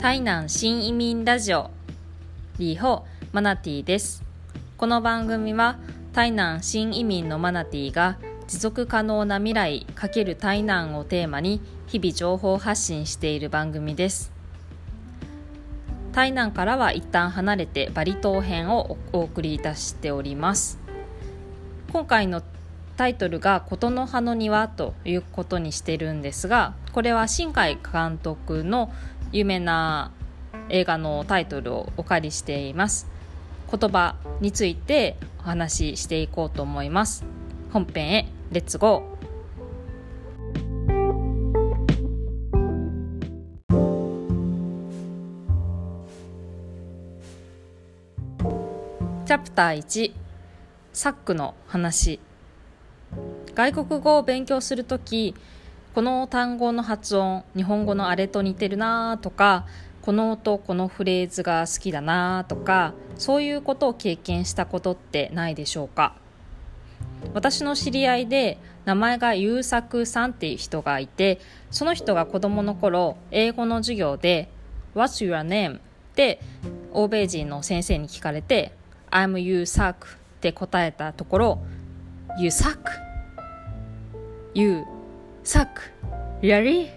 台南新移民ラジオ。リーホマナティです。この番組は台南新移民のマナティが持続可能な未来×台南をテーマに日々情報発信している番組です。台南からは一旦離れてバリ島編をお送りいたしております。今回のタイトルが「琴の葉の庭」ということにしてるんですがこれは新海監督の有名な映画のタイトルをお借りしています。言葉についてお話ししていこうと思います。本編へレッツゴーチャプター1サックの話。外国語を勉強するときこの単語の発音日本語のあれと似てるなとかこの音このフレーズが好きだなとかそういうことを経験したことってないでしょうか？私の知り合いで名前が優作さんっていう人がいてその人が子供の頃英語の授業で「What's your name?」って欧米人の先生に聞かれて「I'm you suck」って答えたところ「優作」「優 You suck」「You suck」「Really?」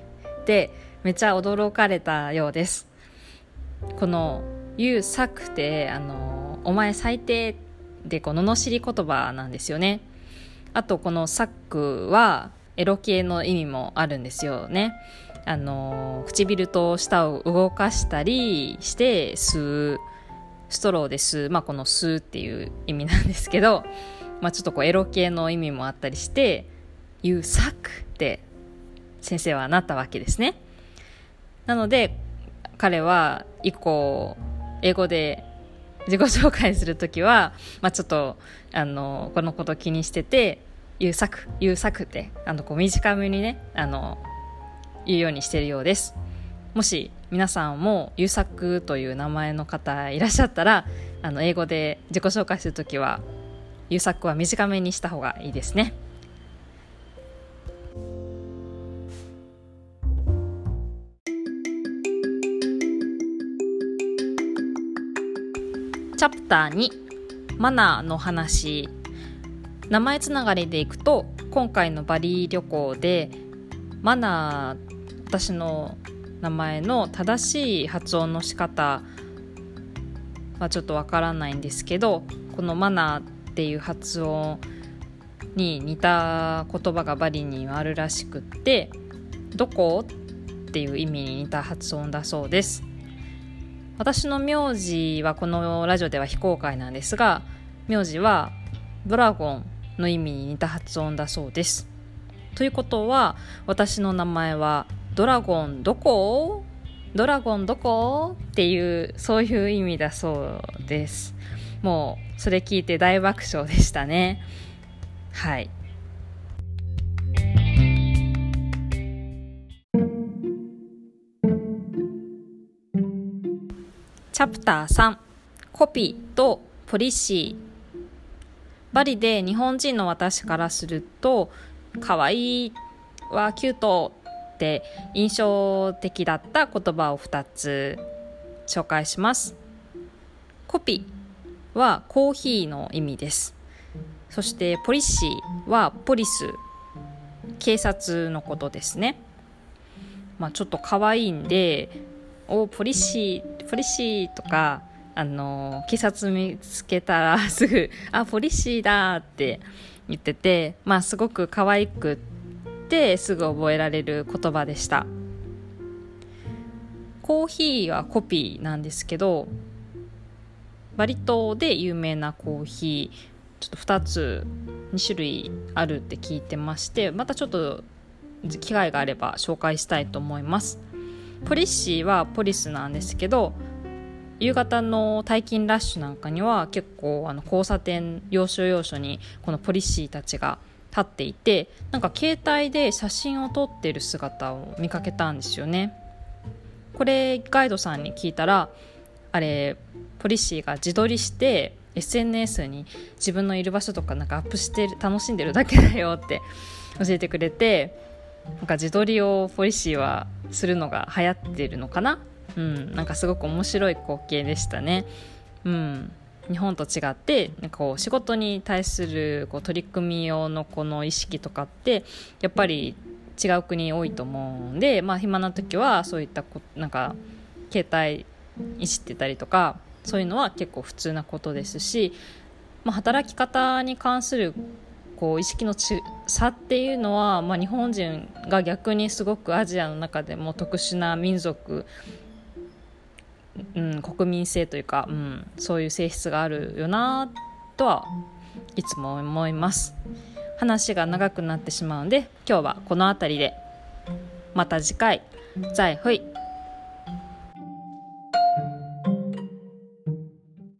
ってめっちゃ驚かれたようです。この「You suck」ってあの「お前最低」でこの罵り言葉なんですよね。あとこの「サック」はエロ系の意味もあるんですよね。あの唇と舌を動かしたりして吸うストローで吸う、まあ、この吸うっていう意味なんですけど、まあ、ちょっとこうエロ系の意味もあったりして「You suck」って先生はなったわけですね。なので彼は以降英語で自己紹介するときは、まあ、ちょっとあのこのこと気にしてて「優作優作」ってあのこう短めにねあの言うようにしてるようです。もし皆さんも優作という名前の方いらっしゃったらあの英語で自己紹介するときは優作は短めにした方がいいですね。チャプター2マナーの話名前つながりでいくと今回のバリー旅行でマナー私の名前の正しい発音の仕方はちょっとわからないんですけどこのマナーっていう発音に似た言葉がバリにはあるらしくってどこ？っていう意味に似た発音だそうです。私の名字はこのラジオでは非公開なんですが名字はドラゴンの意味に似た発音だそうです。ということは私の名前はドラゴンどこ？ドラゴンどこ？っていうそういう意味だそうです。もうそれ聞いて大爆笑でしたね。はい。ャプター3コピーとポリシー。バリで日本人の私からすると可愛いはキュートって印象的だった言葉を2つ。紹介します。コピーはコーヒーの意味です。そしてポリシーはポリス。警察のことですね。まあちょっと可愛いんでおポリシーポリシーとかあの警察見つけたらすぐあポリシーだって言っててまあすごく可愛くってすぐ覚えられる言葉でした。コーヒーはコピーなんですけどバリ島で有名なコーヒーちょっと2つ2種類あるって聞いてましてまたちょっと機会があれば紹介したいと思います。ポリシーはポリスなんですけど夕方の退勤ラッシュなんかには結構あの交差点要所要所にこのポリシーたちが立っていてなんか携帯で写真を撮ってる姿を見かけたんですよね。これガイドさんに聞いたらあれポリシーが自撮りして SNS に自分のいる場所とかなんかアップして楽しんでるだけだよって教えてくれてなんか自撮りをポリシーはするのが流行ってるのかな？うん、なんかすごく面白い光景でしたね。うん日本と違ってこう仕事に対するこう取り組み用のこの意識とかってやっぱり違う国多いと思うんで、まあ、暇な時はそういったこなんか携帯いじってたりとかそういうのは結構普通なことですし、まあ、働き方に関するこう意識の差っていうのは、まあ、日本人が逆にすごくアジアの中でも特殊な民族、うん、国民性というか、うん、そういう性質があるよなとはいつも思います。話が長くなってしまうので今日はこの辺りで。また次回。再会。